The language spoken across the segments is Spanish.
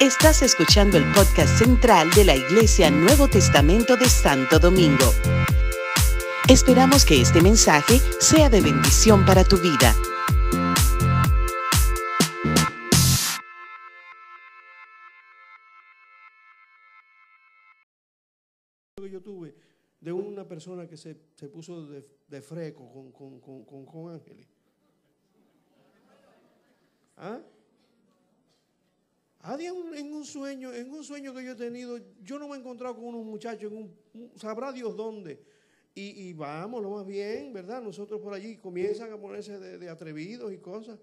Estás escuchando el podcast central de la Iglesia Nuevo Testamento de Santo Domingo. Esperamos que este mensaje sea de bendición para tu vida. yo tuve de una persona que se, se puso de, de freco con, con, con, con, con Ángeles. ¿Ah? En un sueño, en un sueño que yo he tenido, yo no me he encontrado con unos muchachos, sabrá Dios dónde. Y, vamos, lo más bien, ¿verdad? Nosotros por allí comienzan a ponerse de, atrevidos y cosas.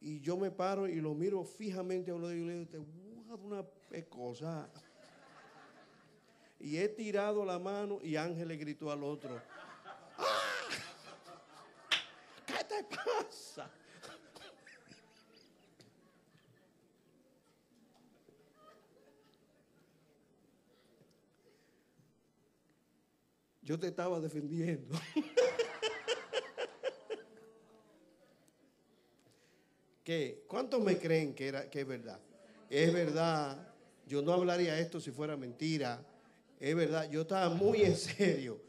Y yo me paro y lo miro fijamente a uno de ellos y le digo, una cosa. Y he tirado la mano y Ángel le gritó al otro. ¡Ah! ¿Qué te pasa? Yo te estaba defendiendo. ¿Qué? ¿Cuántos me creen que, era, que es verdad? Es verdad. Yo no hablaría esto si fuera mentira. Es verdad. Yo estaba muy en serio.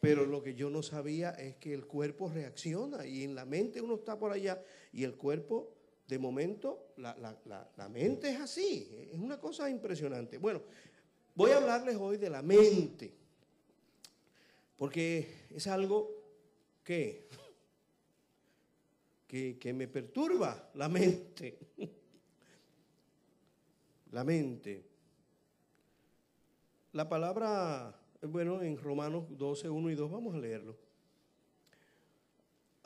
Pero lo que yo no sabía es que el cuerpo reacciona y en la mente uno está por allá y el cuerpo, de momento, la, la- la- la mente es así. Es una cosa impresionante. Bueno, voy a hablarles hoy de la mente. Porque es algo que, que, que me perturba la mente. La mente. La palabra, bueno, en Romanos 12, 1 y 2, vamos a leerlo.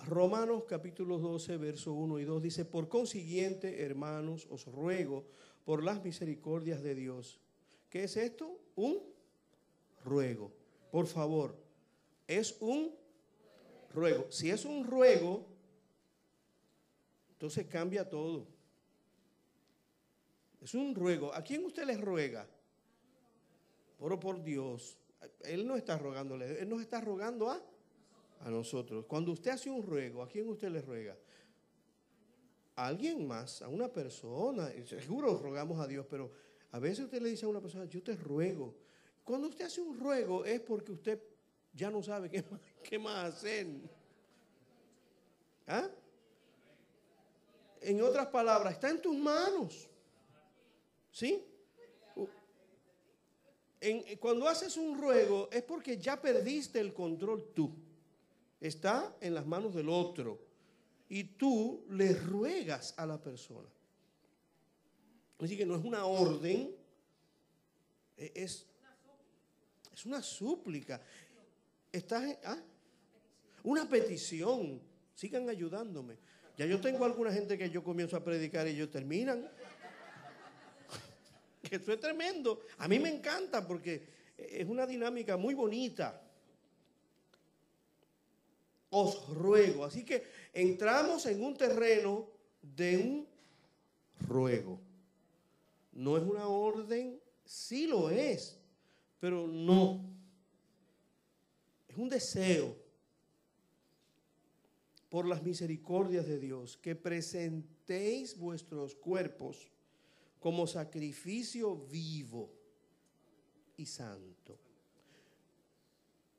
Romanos capítulo 12, verso 1 y 2 dice, por consiguiente, hermanos, os ruego por las misericordias de Dios. ¿Qué es esto? Un ruego. Por favor, es un ruego. Si es un ruego, entonces cambia todo. Es un ruego. ¿A quién usted le ruega? Por, por Dios. Él no está rogándole, Él nos está rogando a, a nosotros. Cuando usted hace un ruego, ¿a quién usted le ruega? A alguien más, a una persona. Seguro rogamos a Dios, pero a veces usted le dice a una persona, yo te ruego. Cuando usted hace un ruego es porque usted ya no sabe qué más, qué más hacer. ¿Ah? En otras palabras, está en tus manos. ¿Sí? En- cuando haces un ruego es porque ya perdiste el control tú. Está en las manos del otro. Y tú le ruegas a la persona. Así que no es una orden, e- es, es una súplica. Estás ¿ah? Una petición. Sigan ayudándome. Ya yo tengo alguna gente que yo comienzo a predicar y ellos terminan. Eso es tremendo. A mí me encanta porque es una dinámica muy bonita. Os ruego. Así que entramos en un terreno de un ruego. No es una orden, sí lo es, pero no. Es un deseo por las misericordias de Dios que presentéis vuestros cuerpos como sacrificio vivo y santo.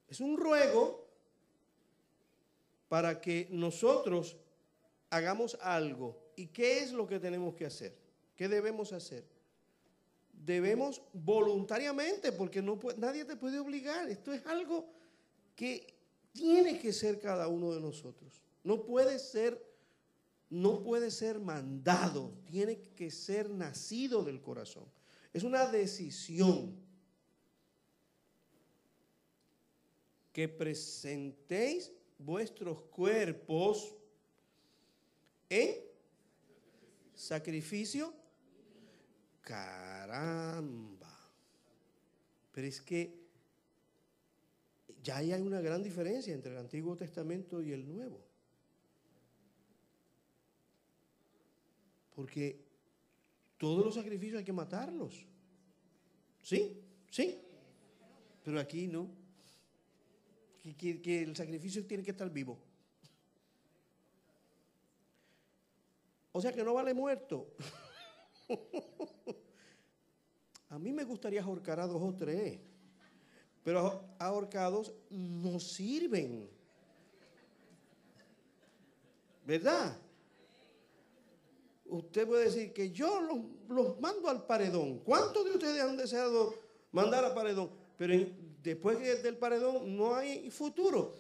Es un ruego para que nosotros hagamos algo. ¿Y qué es lo que tenemos que hacer? ¿Qué debemos hacer? Debemos voluntariamente, porque nadie te puede obligar. Esto es algo que tiene que ser cada uno de nosotros. No puede ser no puede ser mandado, tiene que ser nacido del corazón. Es una decisión que presentéis vuestros cuerpos en sacrificio. Caramba. Pero es que ya hay una gran diferencia entre el Antiguo Testamento y el Nuevo. Porque todos los sacrificios hay que matarlos. ¿Sí? ¿Sí? Pero aquí no. Que, que- que el sacrificio tiene que estar vivo. O sea que no vale muerto. A mí me gustaría ahorcar a dos o tres, pero ahorcados no sirven. ¿Verdad? Usted puede decir que yo los, mando al paredón. ¿Cuántos de ustedes han deseado mandar al paredón? Pero después del paredón no hay futuro.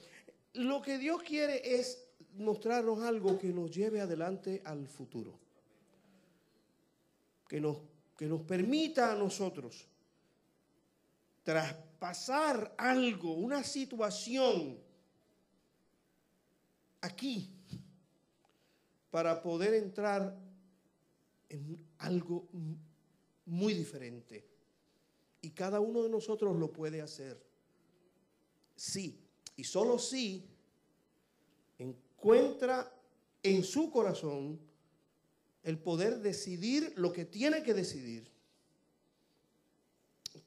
Lo que Dios quiere es mostrarnos algo que nos lleve adelante al futuro. Que nos, que nos permita a nosotros traspasar algo, una situación aquí, para poder entrar en algo muy diferente. Y cada uno de nosotros lo puede hacer. Sí, y solo si encuentra en su corazón el poder decidir lo que tiene que decidir.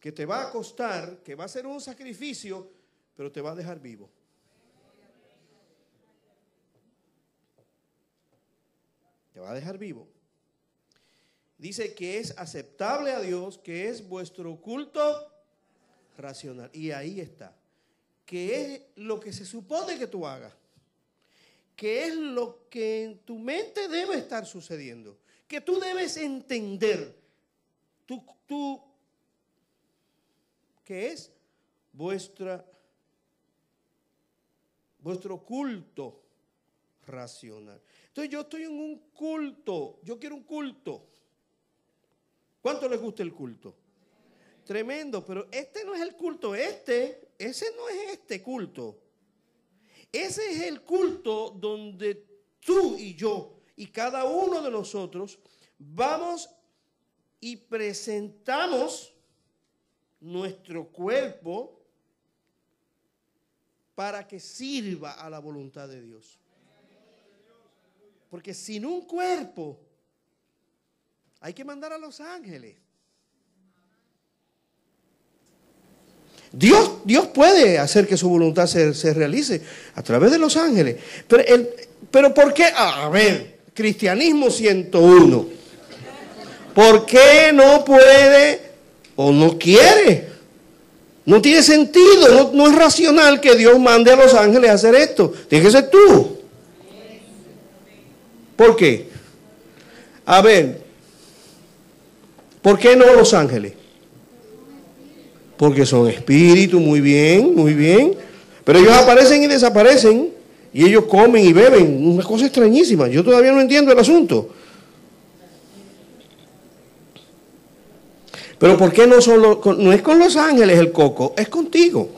Que te va a costar, que va a ser un sacrificio, pero te va a dejar vivo. Te va a dejar vivo. Dice que es aceptable a Dios, que es vuestro culto racional. Y ahí está que es lo que se supone que tú hagas, que es lo que en tu mente debe estar sucediendo, que tú debes entender, tú que es vuestro culto racional. Entonces yo estoy en un culto, yo quiero un culto. ¿Cuánto les gusta el culto? Tremendo, pero este no es el culto, este ese no es este culto. Ese es el culto donde tú y yo y cada uno de nosotros vamos y presentamos nuestro cuerpo para que sirva a la voluntad de Dios. Porque sin un cuerpo hay que mandar a los ángeles. Dios, Dios puede hacer que su voluntad se, realice a través de los ángeles. Pero, el, pero ¿por qué? A ver, cristianismo 101. ¿Por qué no puede o no quiere? No tiene sentido, no, no es racional que Dios mande a los ángeles a hacer esto. Tiene que ser tú. ¿Por qué? A ver, ¿por qué no los ángeles? porque son espíritus, muy bien, muy bien. Pero ellos aparecen y desaparecen, y ellos comen y beben, una cosa extrañísima. Yo todavía no entiendo el asunto. Pero ¿por qué no, solo, no es con los ángeles el coco? Es contigo.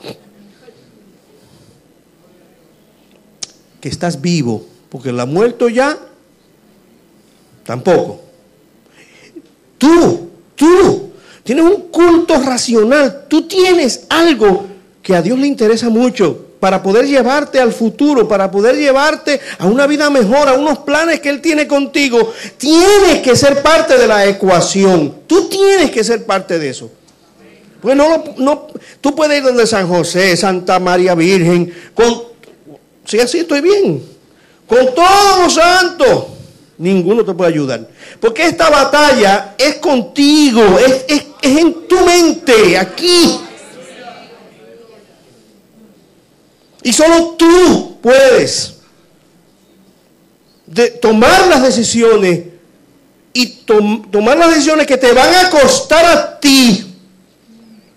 Que estás vivo, porque el ha muerto ya, tampoco. Tú, tú, Tienes un culto racional. Tú tienes algo que a Dios le interesa mucho para poder llevarte al futuro, para poder llevarte a una vida mejor, a unos planes que Él tiene contigo. Tienes que ser parte de la ecuación. Tú tienes que ser parte de eso. Pues no, no, tú puedes ir donde San José, Santa María Virgen, con, si así estoy bien, con todos los santos. Ninguno te puede ayudar. Porque esta batalla es contigo, es, en tu mente, aquí. Y solo tú puedes tomar las decisiones y tomar las decisiones que te van a costar a ti.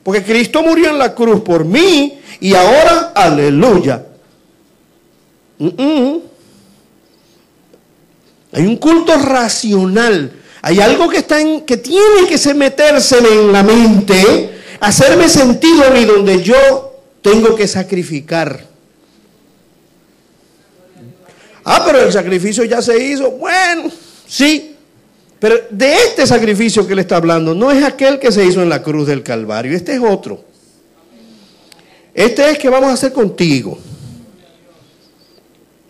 Porque Cristo murió en la cruz por mí y ahora, aleluya. Hay un culto racional. Hay algo que, está en, que tiene que meterse en la mente, hacerme sentido a mí donde yo tengo que sacrificar. Ah, pero el sacrificio ya se hizo. Bueno, sí. Pero de este sacrificio que le está hablando, no es aquel que se hizo en la cruz del Calvario, este es otro. Este es que vamos a hacer contigo.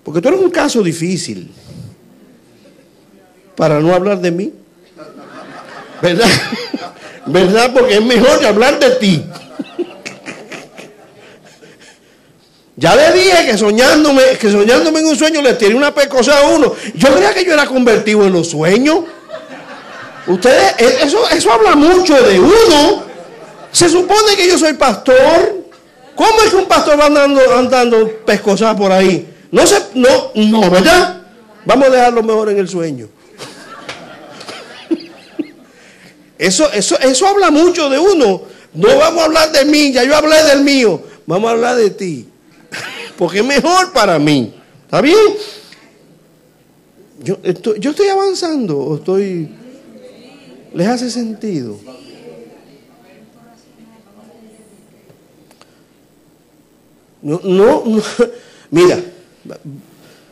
Porque tú eres un caso difícil para no hablar de mí. ¿Verdad? ¿Verdad? Porque es mejor hablar de ti. Ya le dije que soñándome, que soñándome en un sueño le tiré una pecosa a uno. Yo creía que yo era convertido en los sueños. Ustedes, eh, eso, eso habla mucho de uno. Se supone que yo soy pastor. ¿Cómo es que un pastor va andando, andando pescosas por ahí? No se, no, no, ¿verdad? Vamos a dejarlo mejor en el sueño. Eso, eso, eso habla mucho de uno. No vamos a hablar de mí, ya yo hablé del mío. Vamos a hablar de ti. Porque es mejor para mí. ¿Está bien? Yo estoy, yo estoy avanzando estoy... ¿Les hace sentido? No, no, no. mira,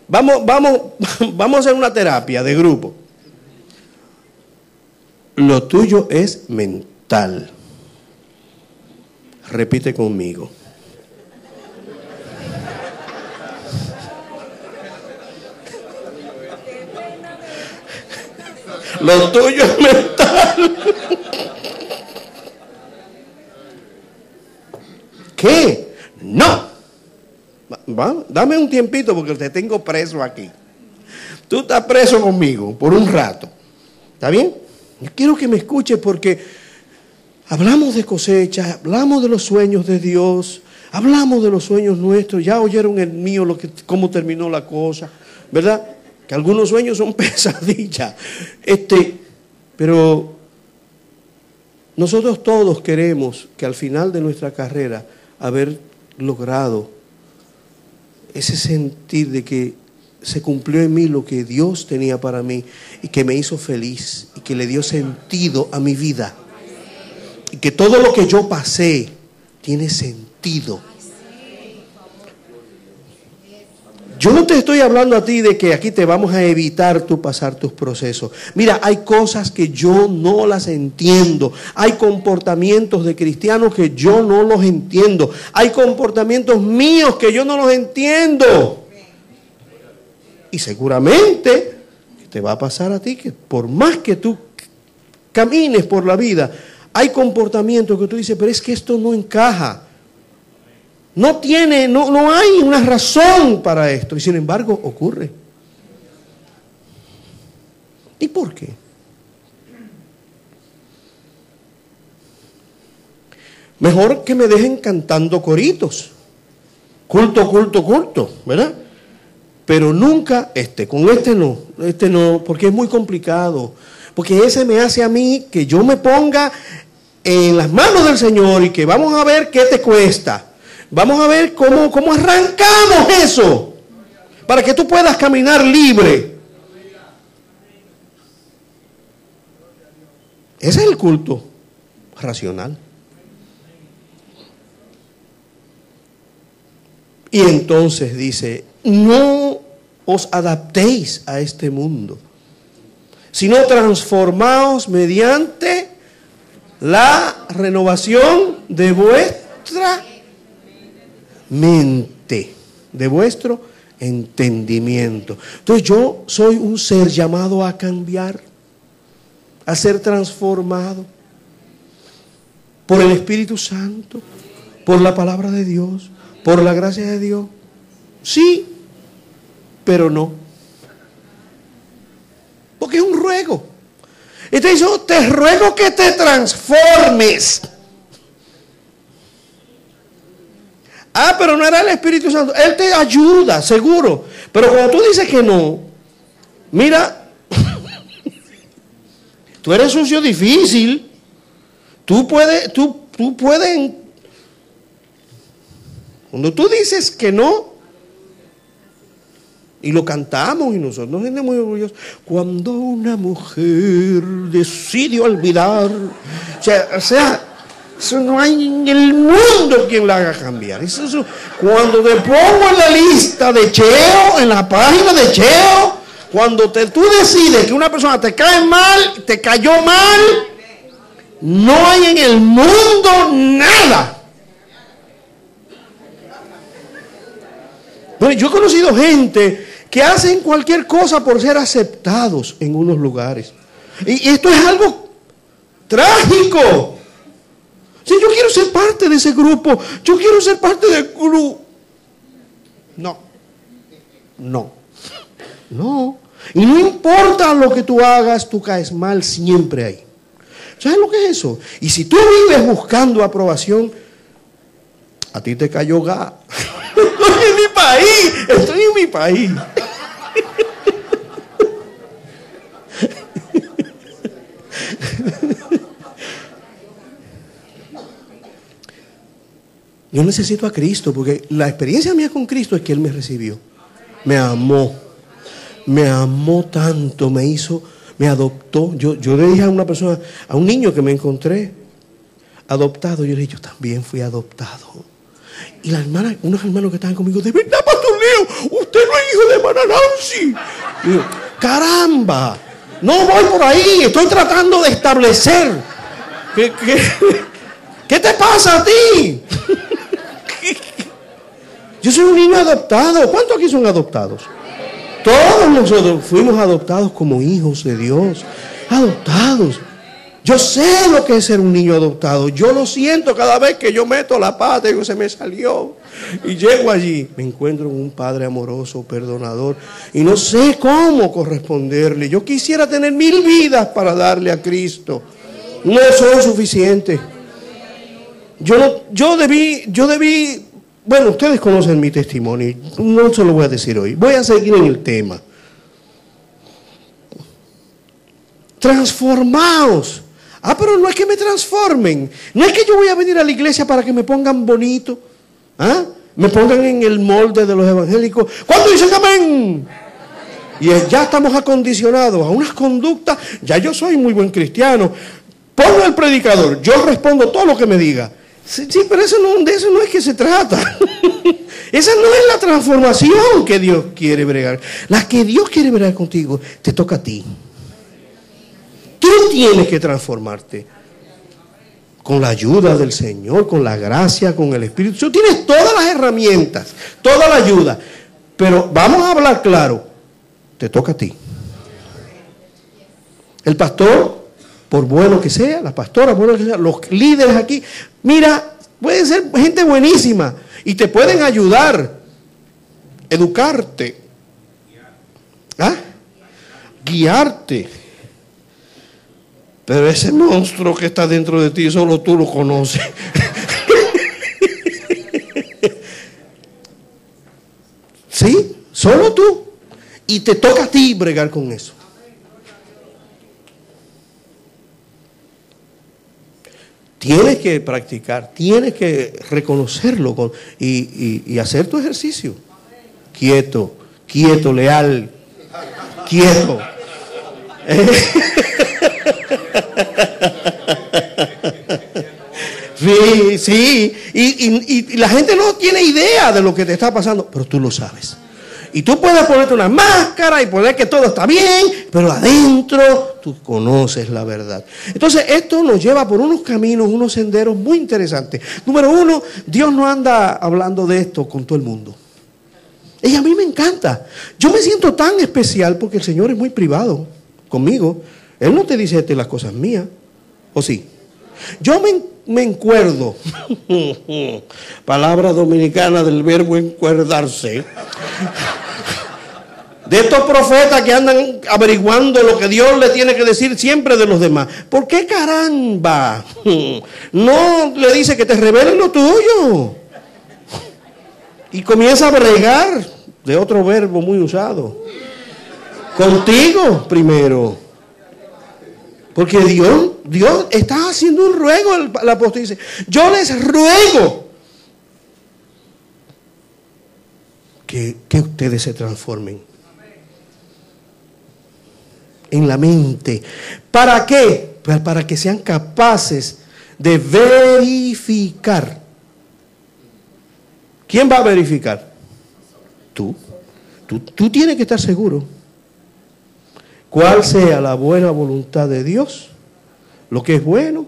vamos, vamos, vamos a hacer una terapia de grupo. Lo tuyo es mental. Repite conmigo. Lo tuyo es mental. ¿Qué? No. Va, dame un tiempito porque te tengo preso aquí. Tú estás preso conmigo por un rato. ¿Está bien? Yo quiero que me escuches porque hablamos de cosecha, hablamos de los sueños de Dios, hablamos de los sueños nuestros. Ya oyeron el mío lo que, cómo terminó la cosa, ¿verdad? Que algunos sueños son pesadillas. Este, pero nosotros todos queremos que al final de nuestra carrera haber logrado ese sentir de que se cumplió en mí lo que Dios tenía para mí y que me hizo feliz y que le dio sentido a mi vida. Y que todo lo que yo pasé tiene sentido. Yo no te estoy hablando a ti de que aquí te vamos a evitar tú pasar tus procesos. Mira, hay cosas que yo no las entiendo. Hay comportamientos de cristianos que yo no los entiendo. Hay comportamientos míos que yo no los entiendo. Y seguramente te va a pasar a ti que por más que tú camines por la vida, hay comportamientos que tú dices, pero es que esto no encaja. No tiene, no, no hay una razón para esto. Y sin embargo, ocurre. ¿Y por qué? Mejor que me dejen cantando coritos. Culto, culto, culto, ¿verdad? Pero nunca este, con este no, este no, porque es muy complicado. Porque ese me hace a mí que yo me ponga en las manos del Señor y que vamos a ver qué te cuesta. Vamos a ver cómo, cómo arrancamos eso. Para que tú puedas caminar libre. Ese es el culto racional. Y entonces dice, no os adaptéis a este mundo, sino transformaos mediante la renovación de vuestra mente, de vuestro entendimiento. Entonces yo soy un ser llamado a cambiar, a ser transformado por el Espíritu Santo, por la palabra de Dios, por la gracia de Dios. Sí, pero no. Porque es un ruego. Y te dice, te ruego que te transformes. Ah, pero no era el Espíritu Santo. Él te ayuda, seguro. Pero cuando tú dices que no, mira, tú eres sucio difícil. Tú puedes, tú, tú puedes. Cuando tú dices que no, y lo cantamos y nosotros nos sentimos muy orgullosos. Cuando una mujer decide olvidar, o sea, o sea eso no hay en el mundo quien la haga cambiar. Eso, cuando te pongo en la lista de Cheo, en la página de Cheo, cuando te, tú decides que una persona te cae mal, te cayó mal, no hay en el mundo nada. Yo he conocido gente que hacen cualquier cosa por ser aceptados en unos lugares. Y esto es algo trágico. Si yo quiero ser parte de ese grupo, yo quiero ser parte del club. No, no, no. Y no importa lo que tú hagas, tú caes mal siempre ahí. ¿Sabes lo que es eso? Y si tú vives buscando aprobación, a ti te cayó ga. estoy en mi país, estoy en mi país. Yo necesito a Cristo porque la experiencia mía con Cristo es que Él me recibió, me amó, me amó tanto, me hizo, me adoptó. Yo, yo le dije a una persona, a un niño que me encontré adoptado, yo le dije, yo también fui adoptado. Y la hermana, unos hermanos que estaban conmigo, de verdad, Pastor Leo, usted no es hijo de hermana Nancy. Y yo, caramba, no voy por ahí, estoy tratando de establecer. ¿Qué, qué, qué te pasa a ti? Yo soy un niño adoptado. ¿Cuántos aquí son adoptados? Todos nosotros fuimos adoptados como hijos de Dios. Adoptados. Yo sé lo que es ser un niño adoptado. Yo lo siento cada vez que yo meto la pata y se me salió. Y llego allí, me encuentro con un padre amoroso, perdonador. Y no sé cómo corresponderle. Yo quisiera tener mil vidas para darle a Cristo. No son suficientes. Yo, yo debí, yo debí bueno, ustedes conocen mi testimonio, no se lo voy a decir hoy. Voy a seguir en el tema. Transformaos. Ah, pero no es que me transformen. No es que yo voy a venir a la iglesia para que me pongan bonito. ¿Ah? Me pongan en el molde de los evangélicos. ¿Cuándo dicen amén? Y ya estamos acondicionados a unas conductas. Ya yo soy muy buen cristiano. Pongo el predicador. Yo respondo todo lo que me diga. Sí, pero eso no, de eso no es que se trata. Esa no es la transformación que Dios quiere bregar. La que Dios quiere bregar contigo te toca a ti. Tú tienes que transformarte. Con la ayuda del Señor, con la gracia, con el Espíritu. Tú tienes todas las herramientas, toda la ayuda. Pero vamos a hablar claro. Te toca a ti. El pastor por bueno que sea, las pastoras, bueno que sea, los líderes aquí, mira, pueden ser gente buenísima y te pueden ayudar, educarte, ¿ah? guiarte. Pero ese monstruo que está dentro de ti, solo tú lo conoces. ¿Sí? Solo tú. Y te toca a ti bregar con eso. Tienes que practicar, tienes que reconocerlo y, hacer tu ejercicio. Quieto, quieto, leal, quieto. Sí, sí. y, la gente no tiene idea de lo que te está pasando, pero tú lo sabes. Y tú puedes ponerte una máscara y poner que todo está bien, pero adentro tú conoces la verdad. Entonces, esto nos lleva por unos caminos, unos senderos muy interesantes. Número uno, Dios no anda hablando de esto con todo el mundo. Y a mí me encanta. Yo me siento tan especial porque el Señor es muy privado conmigo. Él no te dice las cosas mías, ¿o sí? Yo me, me encuerdo, palabra dominicana del verbo encuerdarse de estos profetas que andan averiguando lo que Dios le tiene que decir siempre de los demás. ¿Por qué caramba? No le dice que te revelen lo tuyo. Y comienza a bregar de otro verbo muy usado. Contigo primero. Porque Dios, Dios está haciendo un ruego, el, apóstol dice, yo les ruego que, que ustedes se transformen en la mente. ¿Para qué? Pues para que sean capaces de verificar. ¿Quién va a verificar? Tú. Tú, tú tienes que estar seguro. Cuál sea la buena voluntad de Dios, lo que es bueno,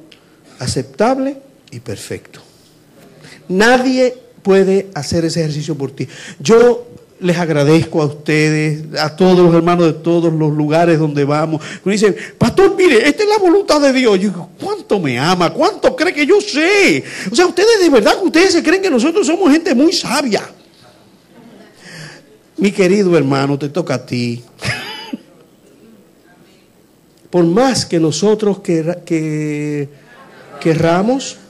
aceptable y perfecto. Nadie puede hacer ese ejercicio por ti. Yo les agradezco a ustedes, a todos los hermanos de todos los lugares donde vamos. Me dicen, pastor, mire, esta es la voluntad de Dios. Yo digo, ¿cuánto me ama? ¿Cuánto cree que yo sé? O sea, ustedes de verdad que ustedes se creen que nosotros somos gente muy sabia. Mi querido hermano, te toca a ti. por más que nosotros que, querramos, mm,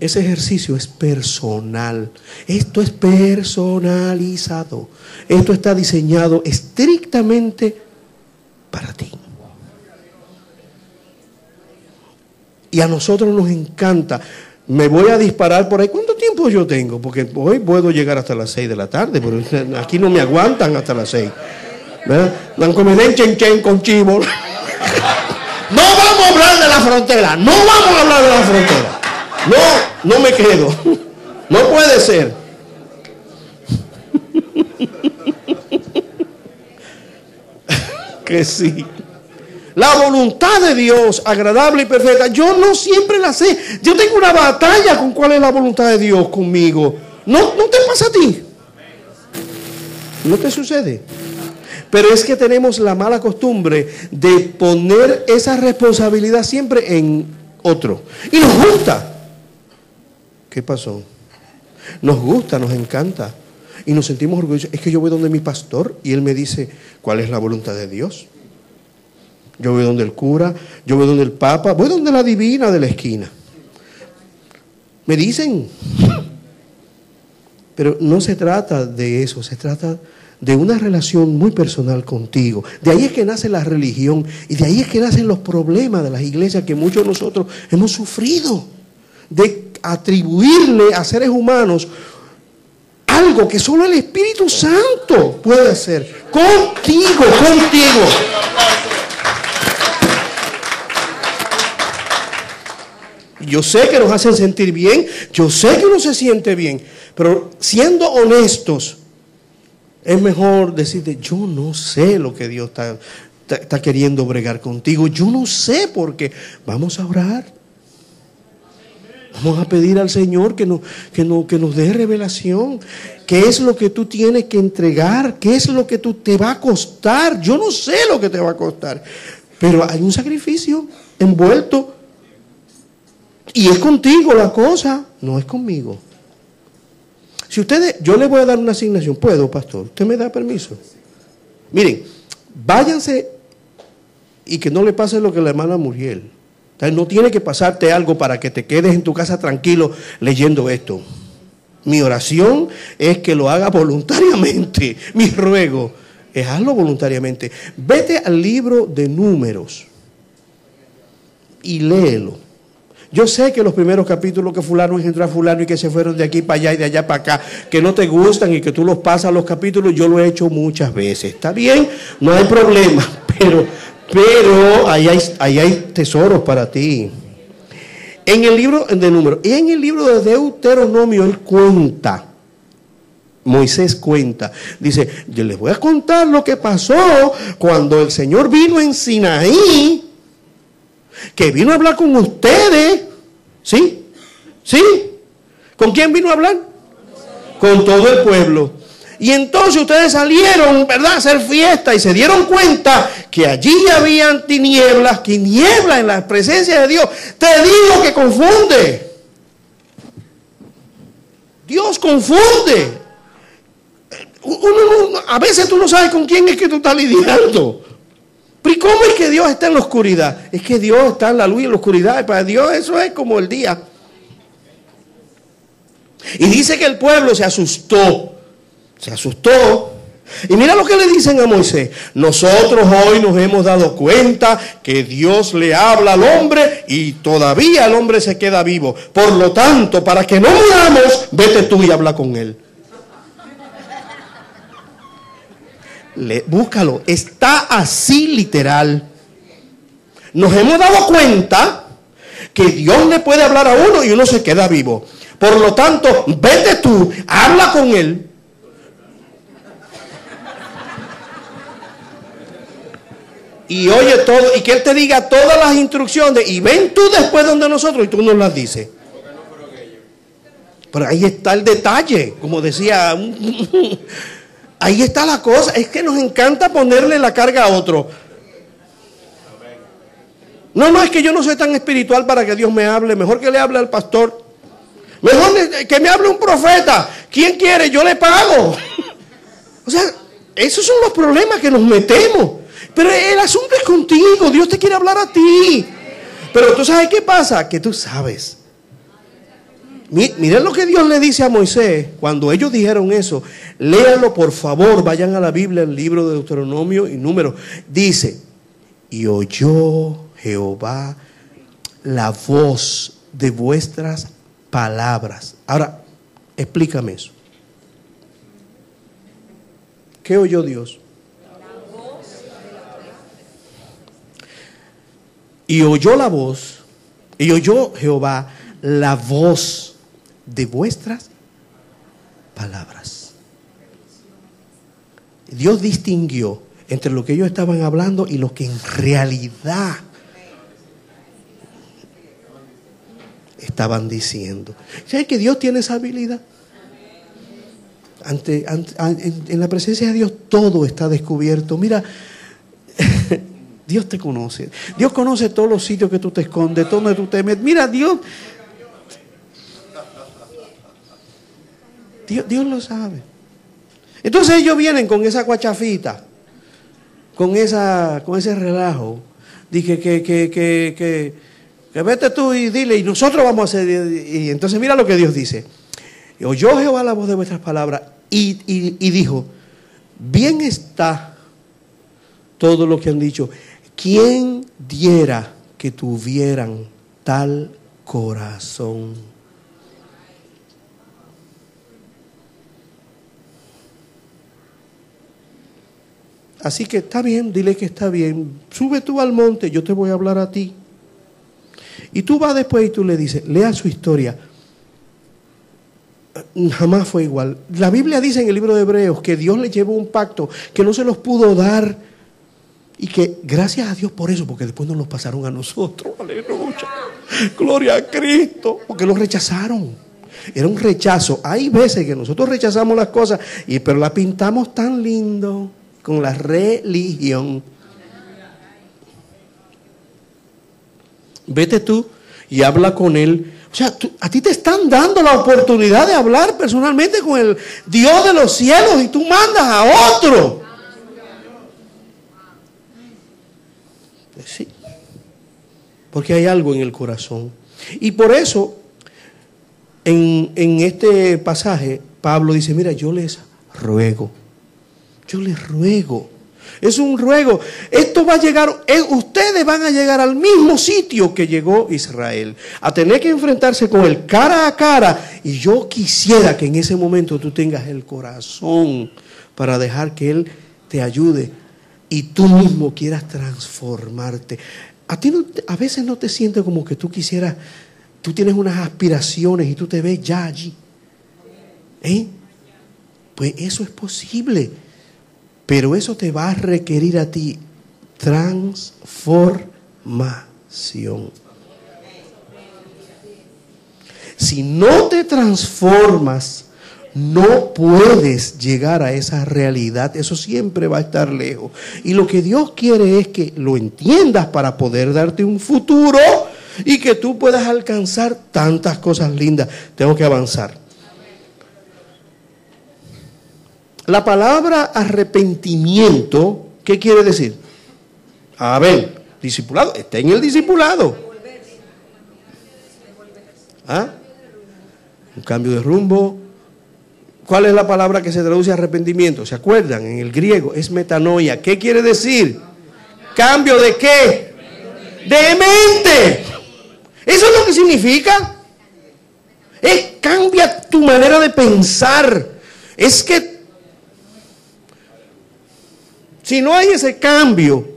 ese ejercicio es personal. Esto es personalizado. Esto está diseñado estrictamente para ti. Y a nosotros nos encanta. Me voy a disparar por ahí. ¿Cuánto tiempo yo tengo? Porque hoy puedo llegar hasta las 6 de la tarde, pero aquí no me aguantan hasta las 6. ¿verdad? Dan chen chen con chivo. No vamos a hablar de la frontera, no vamos a hablar de la frontera. No, no me quedo. No puede ser. Que sí. La voluntad de Dios, agradable y perfecta, yo no siempre la sé. Yo tengo una batalla con cuál es la voluntad de Dios conmigo. ¿No, no te pasa a ti? ¿No te sucede? Pero es que tenemos la mala costumbre de poner esa responsabilidad siempre en otro. Y nos gusta. ¿Qué pasó? Nos gusta, nos encanta. Y nos sentimos orgullosos. Es que yo voy donde mi pastor y él me dice, ¿cuál es la voluntad de Dios? Yo voy donde el cura, yo voy donde el papa, voy donde la divina de la esquina. Me dicen. Pero no se trata de eso, se trata de una relación muy personal contigo. De ahí es que nace la religión y de ahí es que nacen los problemas de las iglesias que muchos de nosotros hemos sufrido. De atribuirle a seres humanos algo que solo el Espíritu Santo puede hacer. Contigo, contigo. Yo sé que nos hacen sentir bien, yo sé que uno se siente bien, pero siendo honestos, es mejor decirte, yo no sé lo que Dios está, está, queriendo bregar contigo. Yo no sé por qué. Vamos a orar. Vamos a pedir al Señor que nos, que, que nos dé revelación. ¿Qué es lo que tú tienes que entregar? ¿Qué es lo que tú, te va a costar? Yo no sé lo que te va a costar. Pero hay un sacrificio envuelto. Y es contigo la cosa, no es conmigo. Si ustedes, yo le voy a dar una asignación, ¿puedo, pastor? ¿Usted me da permiso? Miren, váyanse y que no le pase lo que la hermana Muriel. No tiene que pasarte algo para que te quedes en tu casa tranquilo leyendo esto. Mi oración es que lo haga voluntariamente. Mi ruego es hazlo voluntariamente. Vete al libro de números y léelo. Yo sé que los primeros capítulos que fulano engendró a fulano y que se fueron de aquí para allá y de allá para acá, que no te gustan y que tú los pasas los capítulos, yo lo he hecho muchas veces. Está bien, no hay problema, pero, pero ahí hay, ahí hay tesoros para ti. En el libro de números, y en el libro de Deuteronomio, él cuenta. Moisés cuenta, dice, yo les voy a contar lo que pasó cuando el Señor vino en Sinaí que vino a hablar con ustedes. ¿Sí? ¿Sí? ¿Con quién vino a hablar? Con todo el pueblo. Y entonces ustedes salieron, ¿verdad?, a hacer fiesta y se dieron cuenta que allí habían tinieblas, tinieblas en la presencia de Dios. Te digo que confunde. Dios confunde. a veces tú no sabes con quién es que tú estás lidiando. ¿Pero cómo es que Dios está en la oscuridad? Es que Dios está en la luz y en la oscuridad. para Dios eso es como el día. Y dice que el pueblo se asustó. Se asustó. Y mira lo que le dicen a Moisés. Nosotros hoy nos hemos dado cuenta que Dios le habla al hombre y todavía el hombre se queda vivo. Por lo tanto, para que no muramos, vete tú y habla con él. búscalo, está así literal. Nos hemos dado cuenta que Dios le puede hablar a uno y uno se queda vivo. Por lo tanto, vete tú, habla con él. Y oye todo, y que él te diga todas las instrucciones, y ven tú después donde nosotros y tú nos las dices. Pero ahí está el detalle, como decía Ahí está la cosa. Es que nos encanta ponerle la carga a otro. No, no, es que yo no soy tan espiritual para que Dios me hable. Mejor que le hable al pastor. Mejor que me hable un profeta. ¿Quién quiere? Yo le pago. O sea, esos son los problemas que nos metemos. Pero el asunto es contigo, Dios te quiere hablar a ti. Pero tú sabes qué pasa, que tú sabes. Miren lo que Dios le dice a Moisés cuando ellos dijeron eso. Léanlo por favor, vayan a la Biblia, el libro de Deuteronomio y Número. Dice, y oyó Jehová la voz de vuestras palabras. Ahora, explícame eso. ¿Qué oyó Dios? Y oyó la voz, y oyó Jehová la voz de vuestras palabras. Dios distinguió entre lo que ellos estaban hablando y lo que en realidad estaban diciendo. ¿Sabes que Dios tiene esa habilidad? Ante, en, la presencia de Dios todo está descubierto. Mira, Dios te conoce. Dios conoce todos los sitios que tú te escondes, donde tú te metes. Mira, Dios, Dios, Dios lo sabe. Entonces ellos vienen con esa cuachafita, con, esa, con ese relajo. Dije que, que, que, que, que vete tú y dile, y nosotros vamos a hacer. Y entonces mira lo que Dios dice. Oyó Jehová la voz de vuestras palabras y, y dijo, bien está todo lo que han dicho. ¿Quién diera que tuvieran tal corazón? Así que está bien, dile que está bien. Sube tú al monte, yo te voy a hablar a ti. Y tú vas después y tú le dices, lea su historia. Jamás fue igual. La Biblia dice en el libro de Hebreos que Dios le llevó un pacto que no se los pudo dar y que gracias a Dios por eso, porque después nos los pasaron a nosotros. Aleluya. Gloria a Cristo. Porque los rechazaron. Era un rechazo. Hay veces que nosotros rechazamos las cosas, y, pero las pintamos tan lindo con la religión. Vete tú y habla con él. O sea, a ti te están dando la oportunidad de hablar personalmente con el Dios de los cielos y tú mandas a otro. Sí. Porque hay algo en el corazón. Y por eso, en, en este pasaje, Pablo dice, mira, yo les ruego, yo les ruego. Es un ruego. Esto va a llegar, eh, ustedes van a llegar al mismo sitio que llegó Israel, a tener que enfrentarse con él cara a cara. Y yo quisiera que en ese momento tú tengas el corazón para dejar que Él te ayude y tú mismo quieras transformarte. A ti a veces no te sientes como que tú quisieras, tú tienes unas aspiraciones y tú te ves ya allí. ¿Eh? Pues eso es posible, pero eso te va a requerir a ti transformación. Si no te transformas, no puedes llegar a esa realidad, eso siempre va a estar lejos. Y lo que Dios quiere es que lo entiendas para poder darte un futuro y que tú puedas alcanzar tantas cosas lindas. Tengo que avanzar. La palabra arrepentimiento, ¿qué quiere decir? A ver, discipulado, está en el discipulado. ¿Ah? Un cambio de rumbo, ¿Cuál es la palabra que se traduce arrepentimiento? ¿Se acuerdan? En el griego es metanoia. ¿Qué quiere decir? ¿Cambio de qué? De mente. Eso es lo que significa. Es cambia tu manera de pensar. Es que si no hay ese cambio,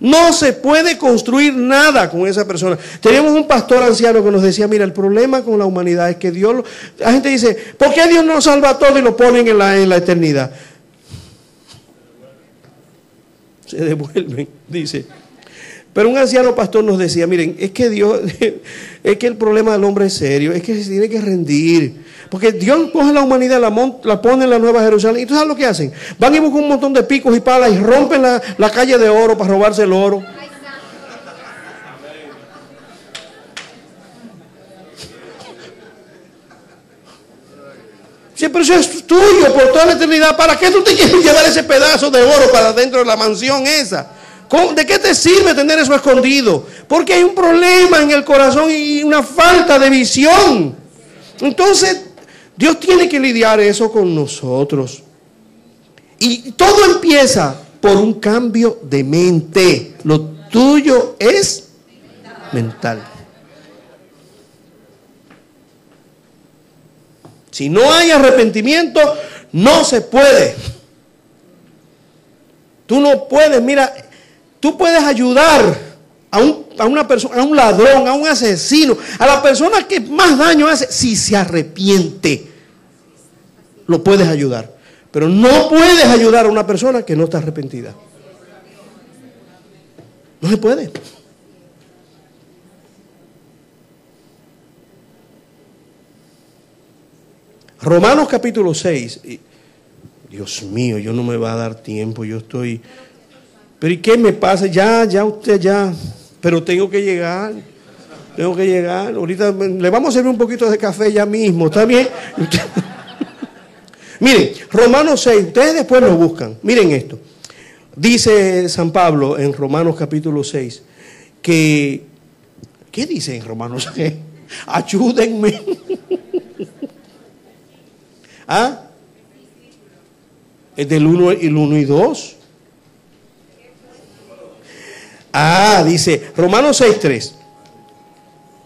no se puede construir nada con esa persona. Teníamos un pastor anciano que nos decía, mira, el problema con la humanidad es que Dios, la gente dice, ¿por qué Dios no salva a todos y lo ponen en la, en la eternidad? Se devuelven, dice. Pero un anciano pastor nos decía, miren, es que Dios, es que el problema del hombre es serio, es que se tiene que rendir. Porque Dios coge la humanidad, la, la pone en la Nueva Jerusalén. ¿Y tú sabes lo que hacen? Van y buscan un montón de picos y palas y rompen la, calle de oro para robarse el oro. Siempre eso es tuyo por toda la eternidad. ¿Para qué tú te quieres llevar ese pedazo de oro para dentro de la mansión esa? ¿De qué te sirve tener eso escondido? Porque hay un problema en el corazón y una falta de visión. Entonces, Dios tiene que lidiar eso con nosotros. Y todo empieza por un cambio de mente. Lo tuyo es mental. Si no hay arrepentimiento, no se puede. Tú no puedes, mira, tú puedes ayudar a, una persona, a un ladrón, a un asesino, a la persona que más daño hace, si se arrepiente, lo puedes ayudar. Pero no puedes ayudar a una persona que no está arrepentida. No se puede. Romanos capítulo 6. Dios mío, yo no me va a dar tiempo, yo estoy... Pero ¿y qué me pasa? Ya, ya usted ya... Pero tengo que llegar. Tengo que llegar. Ahorita le vamos a servir un poquito de café ya mismo. ¿Está bien? Miren, Romanos 6, ustedes después lo buscan. Miren esto. Dice San Pablo en Romanos capítulo 6 que... ¿Qué dice en Romanos 6? Ayúdenme. ¿Ah? Es del 1 y 1 y 2. Ah, dice Romanos 6, 3.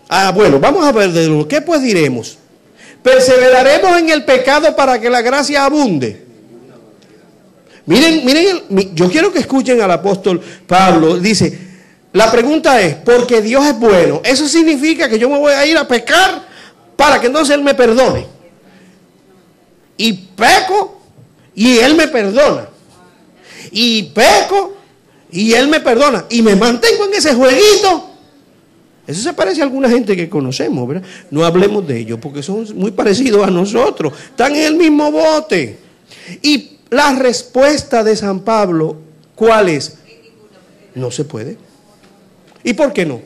Ah, bueno, vamos a ver de nuevo. ¿Qué pues diremos? ¿Perseveraremos en el pecado para que la gracia abunde? Miren, miren, yo quiero que escuchen al apóstol Pablo. Dice, la pregunta es, porque Dios es bueno, ¿eso significa que yo me voy a ir a pecar para que entonces Él me perdone? Y peco y Él me perdona. Y peco y Él me perdona. Y me mantengo en ese jueguito. Eso se parece a alguna gente que conocemos, ¿verdad? No hablemos de ellos porque son muy parecidos a nosotros. Están en el mismo bote. Y la respuesta de San Pablo, ¿cuál es? No se puede. ¿Y por qué no?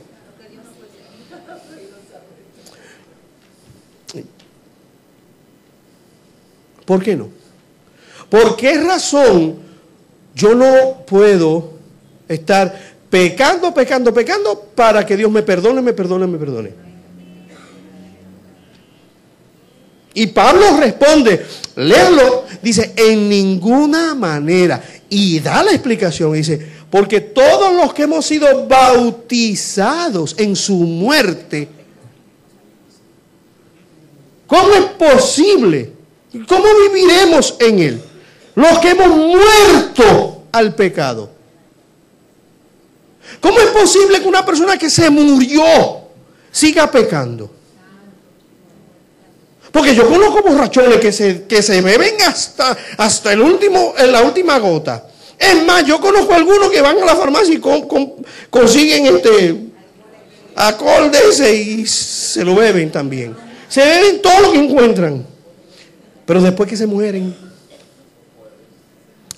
¿Por qué no? ¿Por qué razón yo no puedo estar pecando, pecando, pecando para que Dios me perdone, me perdone, me perdone? Y Pablo responde, léalo, dice, en ninguna manera. Y da la explicación, dice, porque todos los que hemos sido bautizados en su muerte, ¿cómo es posible ¿Cómo viviremos en Él? Los que hemos muerto al pecado. ¿Cómo es posible que una persona que se murió siga pecando? Porque yo conozco borrachones que se, que se beben hasta, hasta el último, en la última gota. Es más, yo conozco algunos que van a la farmacia y consiguen este alcohol y se lo beben también. Se beben todo lo que encuentran. Pero después que se mueren,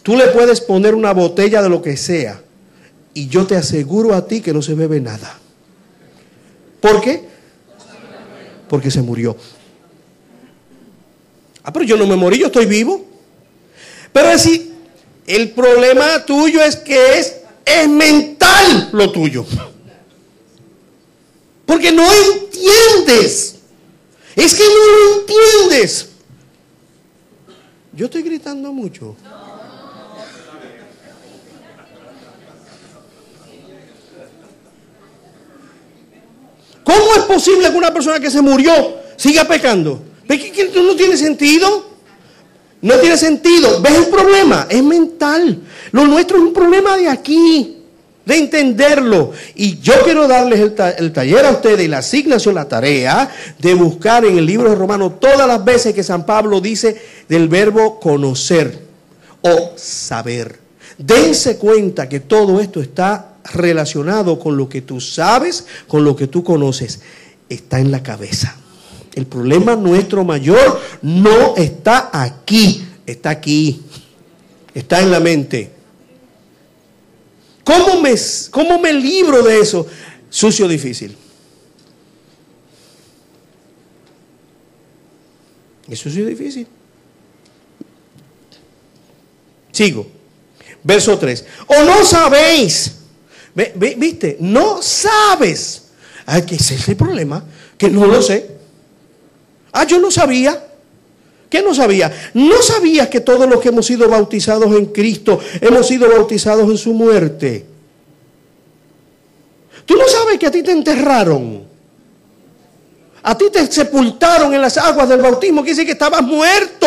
tú le puedes poner una botella de lo que sea y yo te aseguro a ti que no se bebe nada. ¿Por qué? Porque se murió. Ah, pero yo no me morí, yo estoy vivo. Pero es el problema tuyo es que es, es mental lo tuyo. Porque no entiendes. Es que no lo entiendes. Yo estoy gritando mucho. ¿Cómo es posible que una persona que se murió siga pecando? ¿Qué, no tiene sentido? No tiene sentido. ¿Ves el problema? Es mental. Lo nuestro es un problema de aquí de entenderlo. Y yo quiero darles el, taller a ustedes y la asignación, la tarea de buscar en el libro de Romanos todas las veces que San Pablo dice del verbo conocer o saber. Dense cuenta que todo esto está relacionado con lo que tú sabes, con lo que tú conoces. Está en la cabeza. El problema nuestro mayor no está aquí, está aquí. Está en la mente. ¿Cómo me, cómo me libro de eso? Sucio difícil. Es sucio difícil. Sigo. Verso 3. ¿O no sabéis ¿Viste? No sabes. Ay, que ese es el problema, que no lo sé. Ah, yo no sabía. ¿Qué no sabía? No sabías que todos los que hemos sido bautizados en Cristo hemos sido bautizados en su muerte. Tú no sabes que a ti te enterraron. A ti te sepultaron en las aguas del bautismo, que dice que estabas muerto.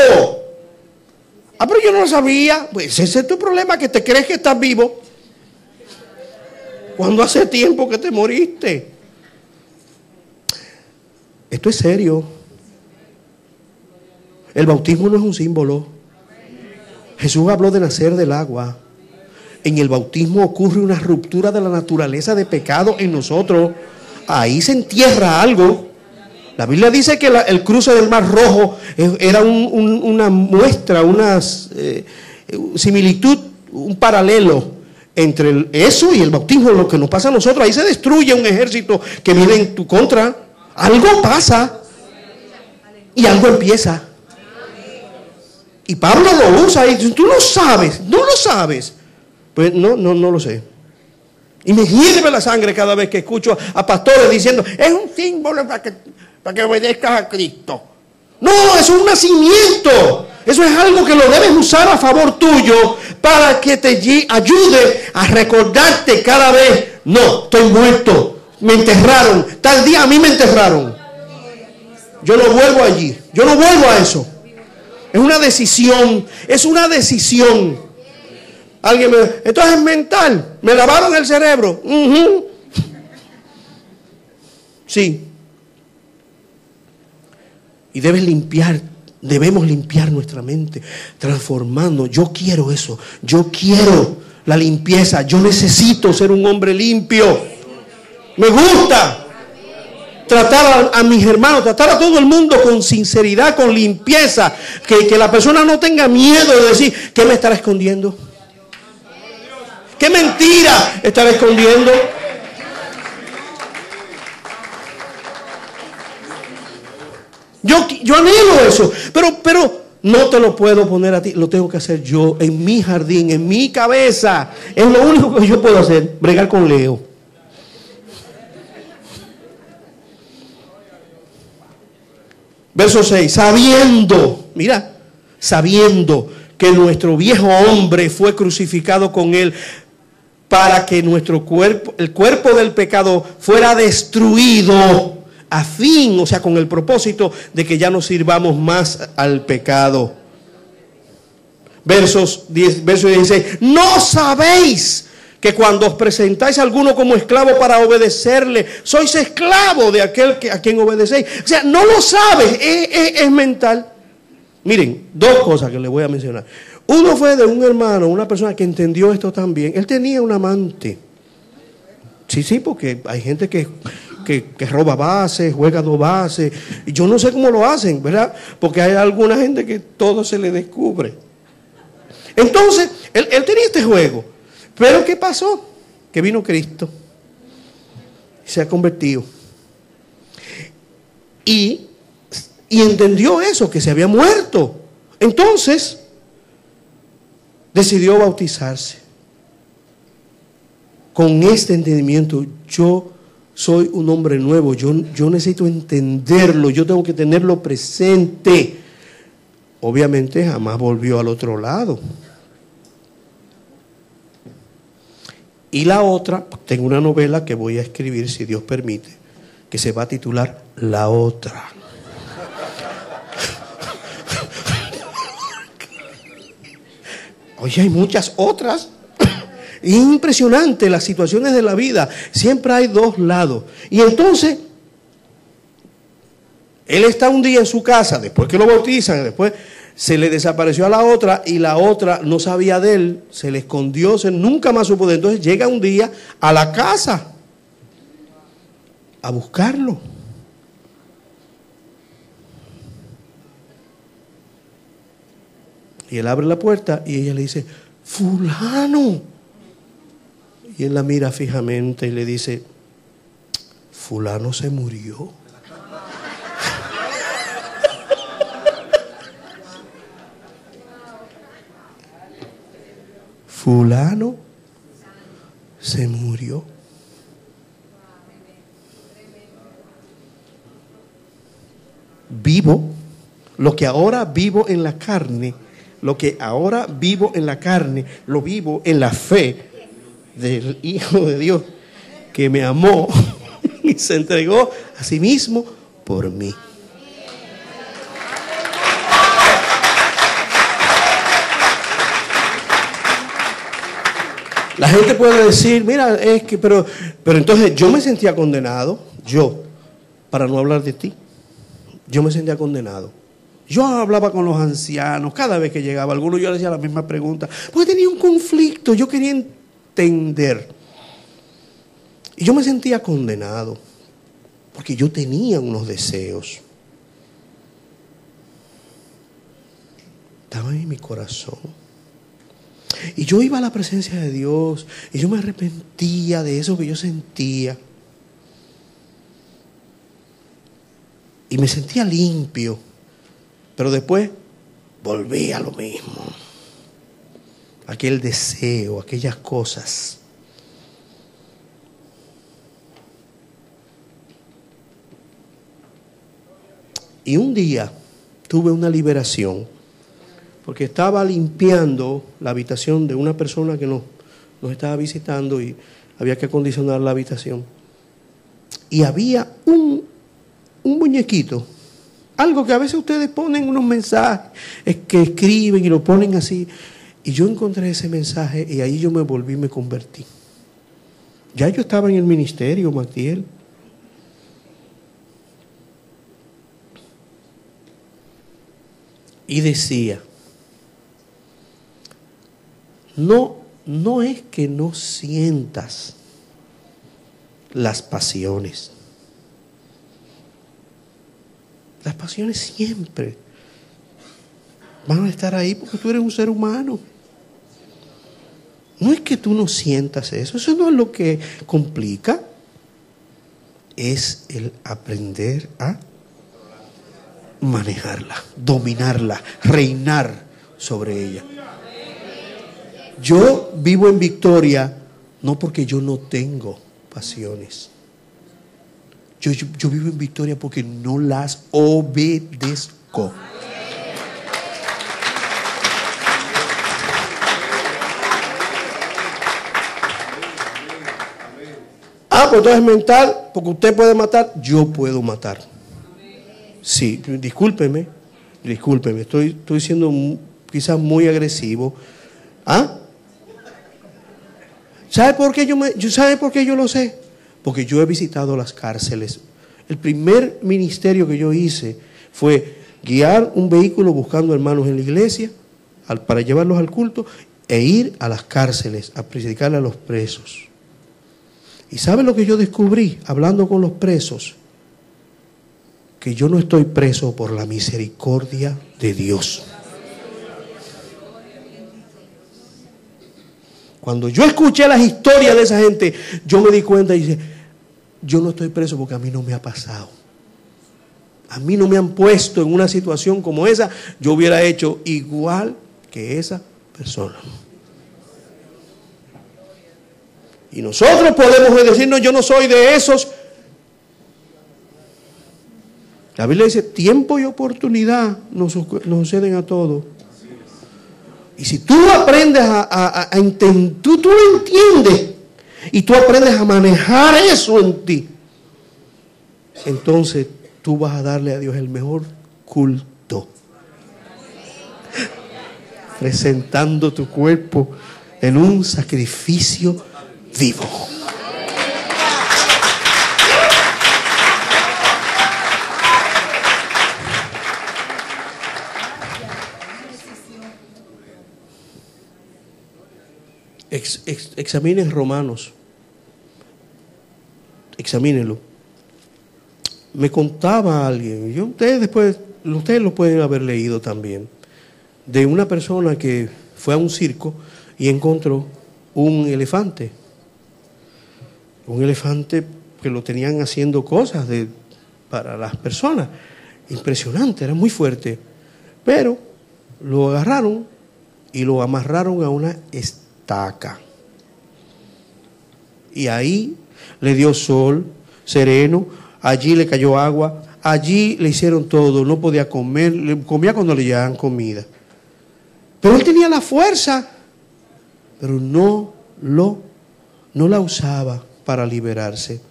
Ah, pero yo no lo sabía. Pues ese es tu problema, que te crees que estás vivo. Cuando hace tiempo que te moriste. Esto es serio. El bautismo no es un símbolo. Jesús habló de nacer del agua. En el bautismo ocurre una ruptura de la naturaleza de pecado en nosotros. Ahí se entierra algo. La Biblia dice que el cruce del Mar Rojo era una muestra, una eh, similitud, un paralelo entre eso y el bautismo, lo que nos pasa a nosotros. Ahí se destruye un ejército que viene en tu contra. Algo pasa y algo empieza. Y Pablo lo usa y tú lo sabes, no lo sabes. Pues no, no, no lo sé. Y me hierve la sangre cada vez que escucho a pastores diciendo, es un símbolo para que, para que obedezcas a Cristo. No, es un nacimiento. Eso es algo que lo debes usar a favor tuyo para que te ayude a recordarte cada vez, no, estoy muerto, me enterraron, tal día a mí me enterraron. Yo no vuelvo allí, yo no vuelvo a eso. Es una decisión, es una decisión. Alguien me esto es mental, me lavaron el cerebro. Sí. Y debes limpiar, debemos limpiar nuestra mente, transformando. Yo quiero eso, yo quiero la limpieza, yo necesito ser un hombre limpio. Me gusta tratar a, mis hermanos, tratar a todo el mundo con sinceridad, con limpieza, que, que la persona no tenga miedo de decir, ¿qué me estará escondiendo? ¿Qué mentira estará escondiendo? Yo, yo anhelo eso, pero, pero no te lo puedo poner a ti, lo tengo que hacer yo, en mi jardín, en mi cabeza. Es lo único que yo puedo hacer, bregar con Leo. Verso 6, sabiendo, mira, sabiendo que nuestro viejo hombre fue crucificado con él para que nuestro cuerpo, el cuerpo del pecado fuera destruido a fin, o sea, con el propósito de que ya no sirvamos más al pecado. Versos 10, verso 16, no sabéis que cuando os presentáis a alguno como esclavo para obedecerle, sois esclavo de aquel que, a quien obedecéis. O sea, no lo sabes, es, mental. Miren, dos cosas que les voy a mencionar. Uno fue de un hermano, una persona que entendió esto también. Él tenía un amante. Sí, sí, porque hay gente que, que, roba bases, juega dos bases. Yo no sé cómo lo hacen, ¿verdad? Porque hay alguna gente que todo se le descubre. Entonces, él, él tenía este juego. Pero ¿qué pasó? Que vino Cristo se ha convertido. Y, y entendió eso, que se había muerto. Entonces, decidió bautizarse. Con este entendimiento, yo soy un hombre nuevo, yo, yo necesito entenderlo, yo tengo que tenerlo presente. Obviamente jamás volvió al otro lado. Y la otra, tengo una novela que voy a escribir, si Dios permite, que se va a titular La otra. Oye, hay muchas otras. Impresionante las situaciones de la vida. Siempre hay dos lados. Y entonces, él está un día en su casa, después que lo bautizan, después se le desapareció a la otra y la otra no sabía de él, se le escondió, se, nunca más supo de él. Entonces llega un día a la casa a buscarlo. Y él abre la puerta y ella le dice, fulano. Y él la mira fijamente y le dice, fulano se murió. fulano se murió. Vivo, lo que ahora vivo en la carne, lo que ahora vivo en la carne, lo vivo en la fe del Hijo de Dios que me amó y se entregó a sí mismo por mí. La gente puede decir, mira, es que, pero, pero entonces yo me sentía condenado, yo, para no hablar de ti, yo me sentía condenado. Yo hablaba con los ancianos, cada vez que llegaba alguno yo le hacía la misma pregunta, porque tenía un conflicto, yo quería entender. Y yo me sentía condenado, porque yo tenía unos deseos. Estaba en mi corazón. Y yo iba a la presencia de Dios y yo me arrepentía de eso que yo sentía. Y me sentía limpio. Pero después volví a lo mismo. Aquel deseo, aquellas cosas. Y un día tuve una liberación porque estaba limpiando la habitación de una persona que nos, nos estaba visitando y había que acondicionar la habitación. Y había un, un muñequito, algo que a veces ustedes ponen unos mensajes, es que escriben y lo ponen así. Y yo encontré ese mensaje y ahí yo me volví y me convertí. Ya yo estaba en el ministerio, Matiel. Y decía, no, no es que no sientas las pasiones. Las pasiones siempre van a estar ahí porque tú eres un ser humano. No es que tú no sientas eso, eso no es lo que complica, es el aprender a manejarla, dominarla, reinar sobre ella. Yo vivo en victoria no porque yo no tengo pasiones. Yo, yo, vivo en victoria porque no las obedezco. Ah, pues entonces es mental, porque usted puede matar, yo puedo matar. Sí, discúlpeme, discúlpeme, estoy, estoy siendo quizás muy agresivo. ¿Ah? ¿Sabe por qué yo, me, ¿Sabe por qué yo lo sé? Porque yo he visitado las cárceles. El primer ministerio que yo hice fue guiar un vehículo buscando hermanos en la iglesia para llevarlos al culto e ir a las cárceles a predicarle a los presos. ¿Y sabe lo que yo descubrí hablando con los presos? Que yo no estoy preso por la misericordia de Dios. Cuando yo escuché las historias de esa gente, yo me di cuenta y dije, yo no estoy preso porque a mí no me ha pasado. A mí no me han puesto en una situación como esa, yo hubiera hecho igual que esa persona. Y nosotros podemos decirnos, yo no soy de esos. La Biblia dice, tiempo y oportunidad nos, nos suceden a todos. Y si tú aprendes a, entender, tú, tú lo entiendes y tú aprendes a manejar eso en ti, entonces tú vas a darle a Dios el mejor culto. Presentando tu cuerpo en un sacrificio vivo. examinen Romanos. Examínenlo. Me contaba alguien, yo, ustedes después, ustedes lo pueden haber leído también, de una persona que fue a un circo y encontró un elefante. Un elefante que lo tenían haciendo cosas para las personas. Impresionante, era muy fuerte. Pero lo agarraron y lo amarraron a una estaca. Y ahí le dio sol sereno, allí le cayó agua, allí le hicieron todo, no podía comer, comía cuando le llevaban comida. Pero él tenía la fuerza, pero no lo no la usaba para liberarse.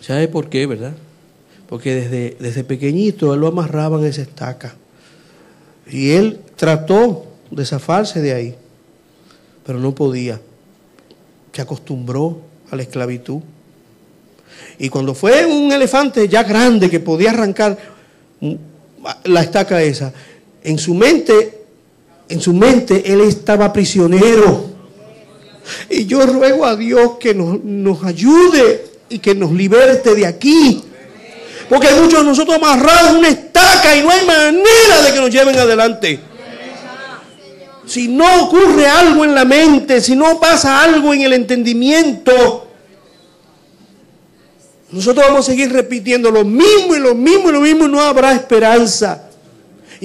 ¿Sabe por qué, verdad? Porque desde, desde pequeñito él lo amarraba en esa estaca. Y él trató de zafarse de ahí, pero no podía. Se acostumbró a la esclavitud. Y cuando fue un elefante ya grande que podía arrancar la estaca esa, en su mente, en su mente él estaba prisionero. Y yo ruego a Dios que nos, nos ayude y que nos liberte de aquí. Porque muchos de nosotros amarrados una estaca y no hay manera de que nos lleven adelante. Si no ocurre algo en la mente, si no pasa algo en el entendimiento, nosotros vamos a seguir repitiendo lo mismo y lo mismo y lo mismo y no habrá esperanza.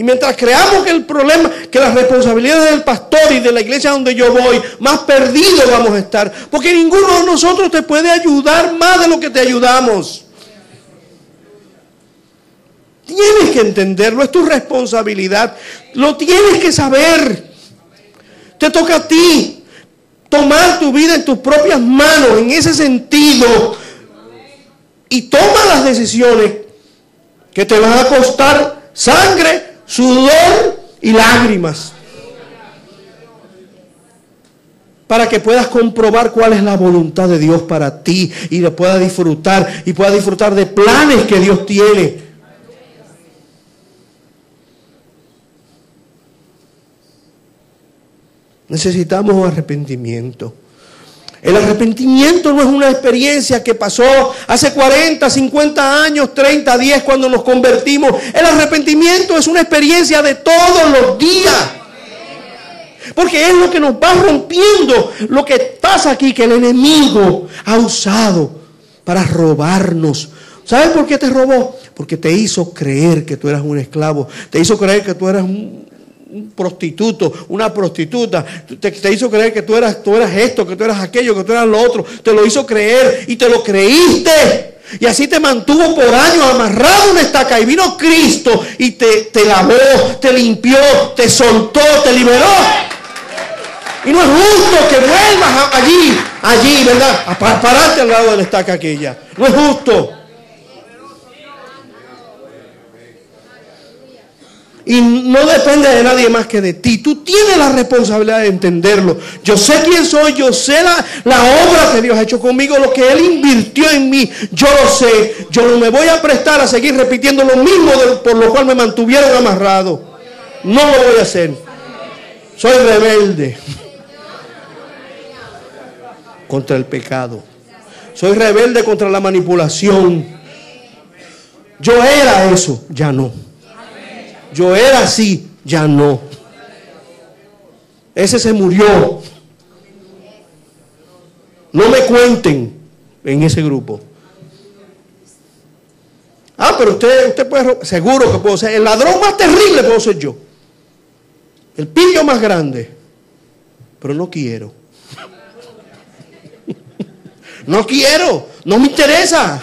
Y mientras creamos que el problema, que las responsabilidades del pastor y de la iglesia donde yo voy, más perdidos vamos a estar. Porque ninguno de nosotros te puede ayudar más de lo que te ayudamos. Tienes que entenderlo, es tu responsabilidad. Lo tienes que saber. Te toca a ti tomar tu vida en tus propias manos en ese sentido. Y toma las decisiones que te van a costar sangre, sudor y lágrimas. Para que puedas comprobar cuál es la voluntad de Dios para ti y lo puedas disfrutar y puedas disfrutar de planes que Dios tiene. Necesitamos arrepentimiento. El arrepentimiento no es una experiencia que pasó hace 40, 50 años, 30, 10 cuando nos convertimos. El arrepentimiento es una experiencia de todos los días. Porque es lo que nos va rompiendo lo que pasa aquí, que el enemigo ha usado para robarnos. ¿Sabes por qué te robó? Porque te hizo creer que tú eras un esclavo. Te hizo creer que tú eras un, un prostituto, una prostituta, te, hizo creer que tú eras, tú eras esto, que tú eras aquello, que tú eras lo otro, te lo hizo creer y te lo creíste. Y así te mantuvo por años amarrado en una estaca. Y vino Cristo y te, te lavó, te limpió, te soltó, te liberó. Y no es justo que vuelvas allí, allí, ¿verdad? A pararte al lado de la estaca aquella. No es justo. Y no depende de nadie más que de ti. Tú tienes la responsabilidad de entenderlo. Yo sé quién soy, yo sé la, la, obra que Dios ha hecho conmigo, lo que Él invirtió en mí. Yo lo sé. Yo no me voy a prestar a seguir repitiendo lo mismo por lo cual me mantuvieron amarrado. No lo voy a hacer. Soy rebelde contra el pecado. Soy rebelde contra la manipulación. Yo era eso, ya no. Yo era así, ya no. Ese se murió. No me cuenten en ese grupo. Ah, pero usted, usted puede, seguro que puedo ser. El ladrón más terrible puedo ser yo. El pillo más grande. Pero no quiero. No quiero. No me interesa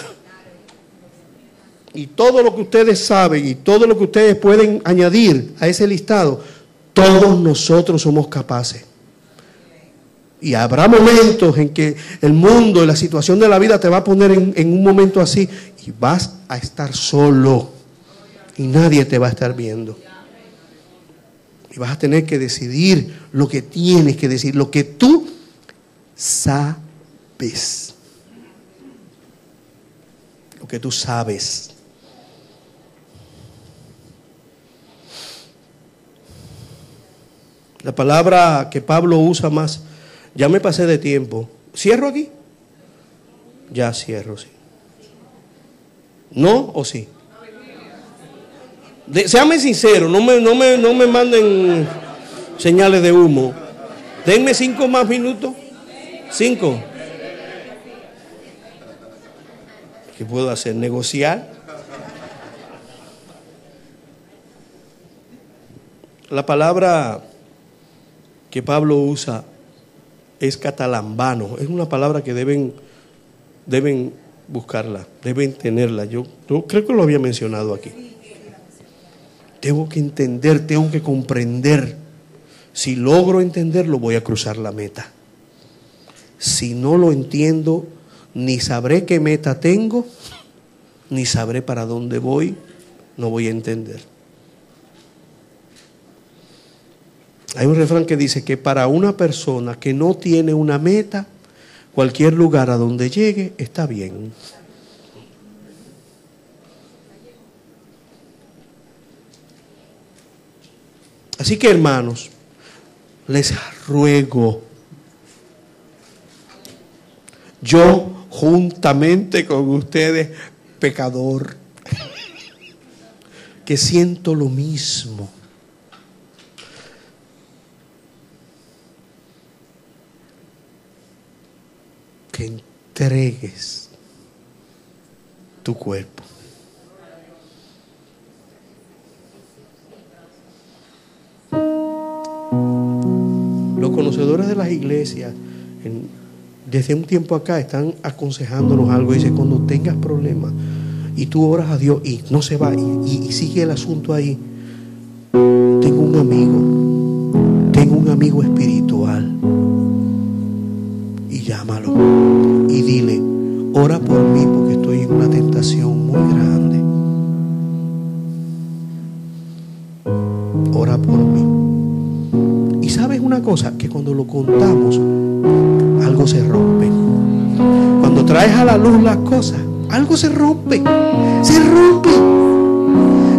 y todo lo que ustedes saben y todo lo que ustedes pueden añadir a ese listado, todos nosotros somos capaces. Y habrá momentos en que el mundo y la situación de la vida te va a poner en, un momento así y vas a estar solo y nadie te va a estar viendo. Y vas a tener que decidir lo que tienes que decir, lo que tú sabes. Lo que tú sabes. La palabra que Pablo usa más, ya me pasé de tiempo. ¿Cierro aquí? Ya cierro, sí. ¿No o sí? sean sinceros, no me, no, me, no me manden señales de humo. Denme cinco más minutos. Cinco. ¿Qué puedo hacer? ¿Negociar? La palabra que Pablo usa es catalambano. Es una palabra que deben, deben buscarla, deben tenerla. Yo, yo creo que lo había mencionado aquí. Tengo que entender, tengo que comprender. Si logro entenderlo, voy a cruzar la meta. Si no lo entiendo, ni sabré qué meta tengo, ni sabré para dónde voy, no voy a entender. Hay un refrán que dice que para una persona que no tiene una meta, cualquier lugar a donde llegue está bien. Así que hermanos, les ruego, yo juntamente con ustedes, pecador, que siento lo mismo que entregues tu cuerpo. Los conocedores de las iglesias, desde un tiempo acá, están aconsejándonos algo. Dice, cuando tengas problemas y tú oras a Dios y no se va y, y sigue el asunto ahí, tengo un amigo, tengo un amigo espiritual ora por mí porque estoy en una tentación muy grande. Ora por mí. Y sabes una cosa, que cuando lo contamos, algo se rompe. Cuando traes a la luz las cosas, algo se rompe. Se rompe.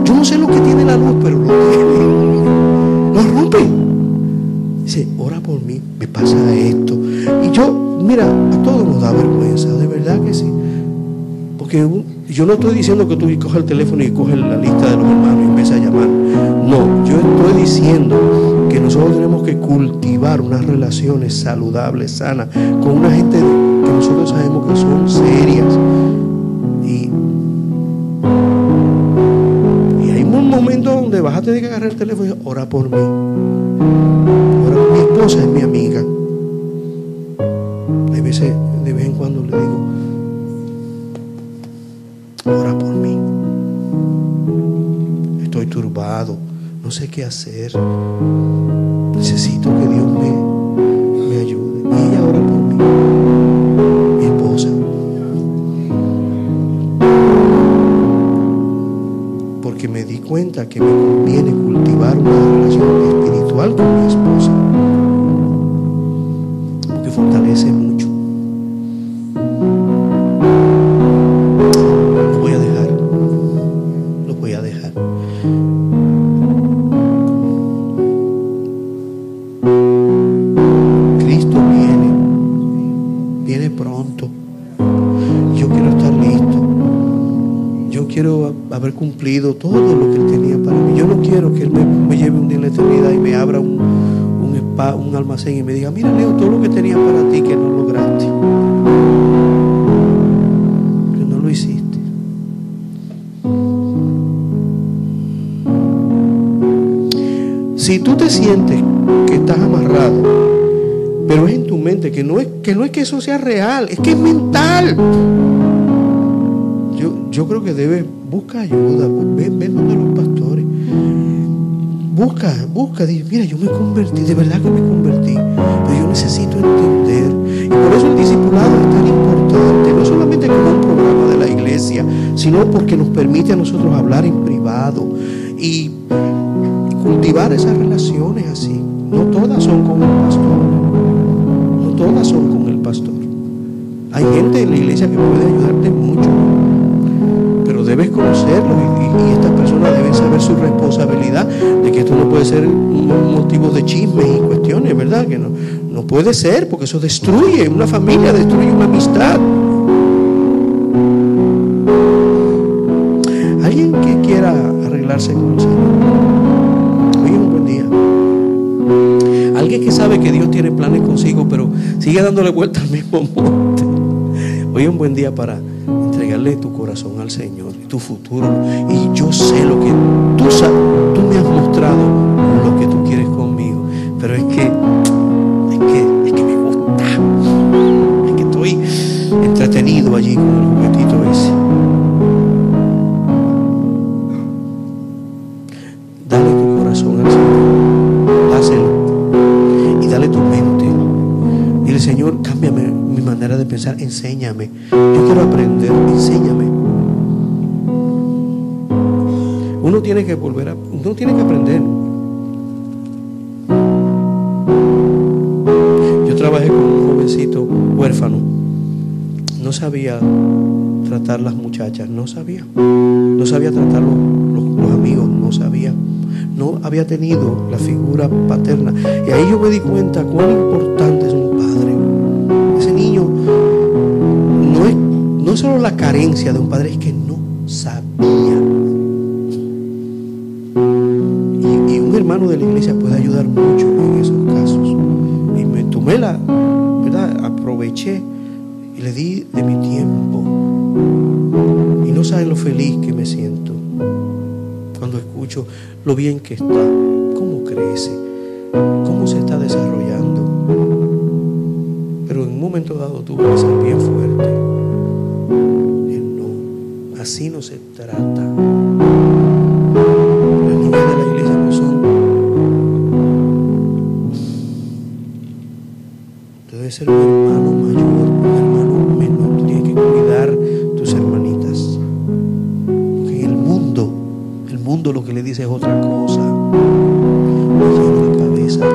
Yo no sé lo que tiene la luz, pero lo tiene. Lo rompe. Dice, ora por mí, me pasa esto. Y yo, mira, a todos nos da vergüenza, que sí. Porque yo no estoy diciendo que tú coges el teléfono y coges la lista de los hermanos y empiezas a llamar. No, yo estoy diciendo que nosotros tenemos que cultivar unas relaciones saludables, sanas, con una gente que nosotros sabemos que son serias. Y, y hay un momento donde vas a tener que agarrar el teléfono y ora por mí. Mi esposa es mi amiga. No sé qué hacer. Necesito que Dios me, me ayude. Y ella ora por mí, mi esposa. Porque me di cuenta que me todo lo que Él tenía para mí. Yo no quiero que Él me, lleve un día en la eternidad y me abra un, un, un almacén y me diga, mira Leo, todo lo que tenía para ti que no lograste. Que no lo hiciste. Si tú te sientes que estás amarrado, pero es en tu mente, que no es que, no es que eso sea real, es que es mental. Yo, yo creo que debes, busca ayuda, ven, ven donde los pastores. Busca, busca, di, mira, yo me convertí, de verdad que me convertí, pero yo necesito entender. Y por eso el discipulado es tan importante, no solamente como un programa de la iglesia, sino porque nos permite a nosotros hablar en privado y cultivar esas relaciones así. No todas son con el pastor, no todas son con el pastor. Hay gente en la iglesia que puede ayudarte mucho, debes conocerlo y, estas personas deben saber su responsabilidad de que esto no puede ser un motivo de chismes y cuestiones, ¿verdad? Que no, no puede ser, porque eso destruye una familia, destruye una amistad. Alguien que quiera arreglarse con el Señor. Hoy un buen día. Alguien que sabe que Dios tiene planes consigo, pero sigue dándole vuelta al mismo monte. Hoy un buen día para entregarle tu corazón al Señor y tu futuro. Y yo sé lo que tú, me has mostrado, lo que tú quieres conmigo. Pero es que, es que, es que me gusta. Es que estoy entretenido allí con el juguetito ese. Dale tu corazón al Señor. Hazlo. Y dale tu mente. Dile, Señor, cámbiame mi manera de pensar. Enséñame tiene que aprender. Yo trabajé con un jovencito huérfano. No sabía tratar las muchachas, no sabía. No sabía tratar los, los- amigos, no sabía. No había tenido la figura paterna. Y ahí yo me di cuenta cuán importante es un padre. Ese niño no es, no solo la carencia de un padre, es que no sabía. De la iglesia puede ayudar mucho en esos casos. Y me tomé la, ¿verdad? Aproveché y le di de mi tiempo. Y no saben lo feliz que me siento cuando escucho lo bien que está, cómo crece, cómo se está desarrollando. Pero en un momento dado tuvo que ser bien fuerte. Y no, así no se trata. Debe ser un hermano mayor, un hermano menor. Tú tienes que cuidar tus hermanitas. Porque el mundo, el mundo lo que le dice es otra cosa. Llena la cabeza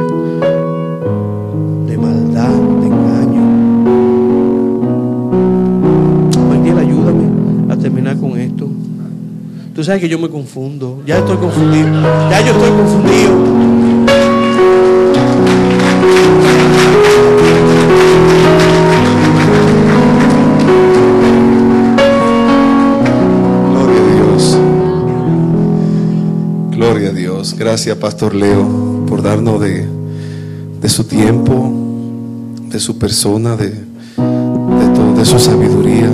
de maldad, de engaño. Manuel, ayúdame a terminar con esto. Tú sabes que yo me confundo. Ya estoy confundido. Ya yo estoy confundido. Gracias, Pastor Leo, por darnos de, de su tiempo, de su persona, de, de, su sabiduría.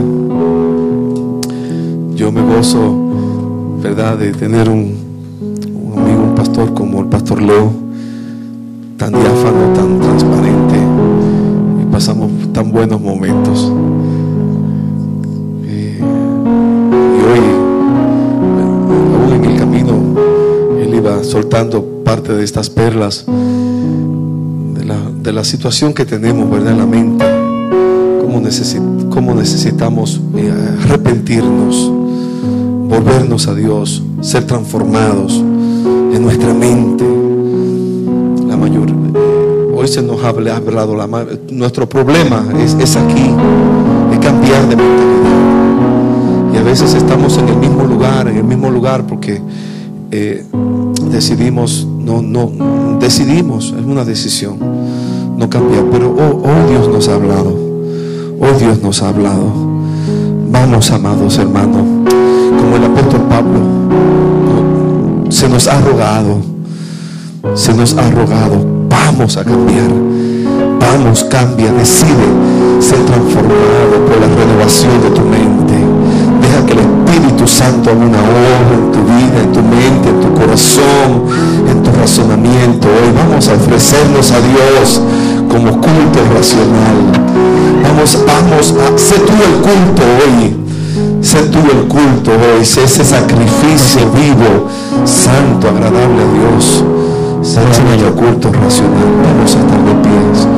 Yo me gozo, ¿verdad?, de tener un, un amigo, un pastor como el Pastor Leo, tan diáfano, tan transparente, y pasamos tan buenos momentos. Soltando parte de estas perlas de la, de la situación que tenemos, ¿verdad? En la mente. Cómo, necesi- cómo necesitamos eh, arrepentirnos, volvernos a Dios, ser transformados en nuestra mente. La mayor, eh, hoy se nos ha habla- hablado, la nuestro problema es, es aquí, es cambiar de mentalidad. Y a veces estamos en el mismo lugar, en el mismo lugar porque eh, decidimos, no, no, decidimos, es una decisión, no cambiar. Pero oh, oh, Dios nos ha hablado, oh Dios nos ha hablado. Vamos, amados hermanos, como el apóstol Pablo, se nos ha rogado, se nos ha rogado, vamos a cambiar. Vamos, cambia, decide ser transformado por la renovación de tu mente. Que el Espíritu Santo haga una obra en tu vida, en tu mente, en tu corazón, en tu razonamiento. Hoy vamos a ofrecernos a Dios como culto racional. Vamos, vamos a ser tú el culto hoy. Sé tú el culto hoy, sé ese sacrificio vivo, santo, agradable a Dios. Será nuestro culto racional. Vamos a estar de pies.